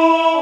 Oh!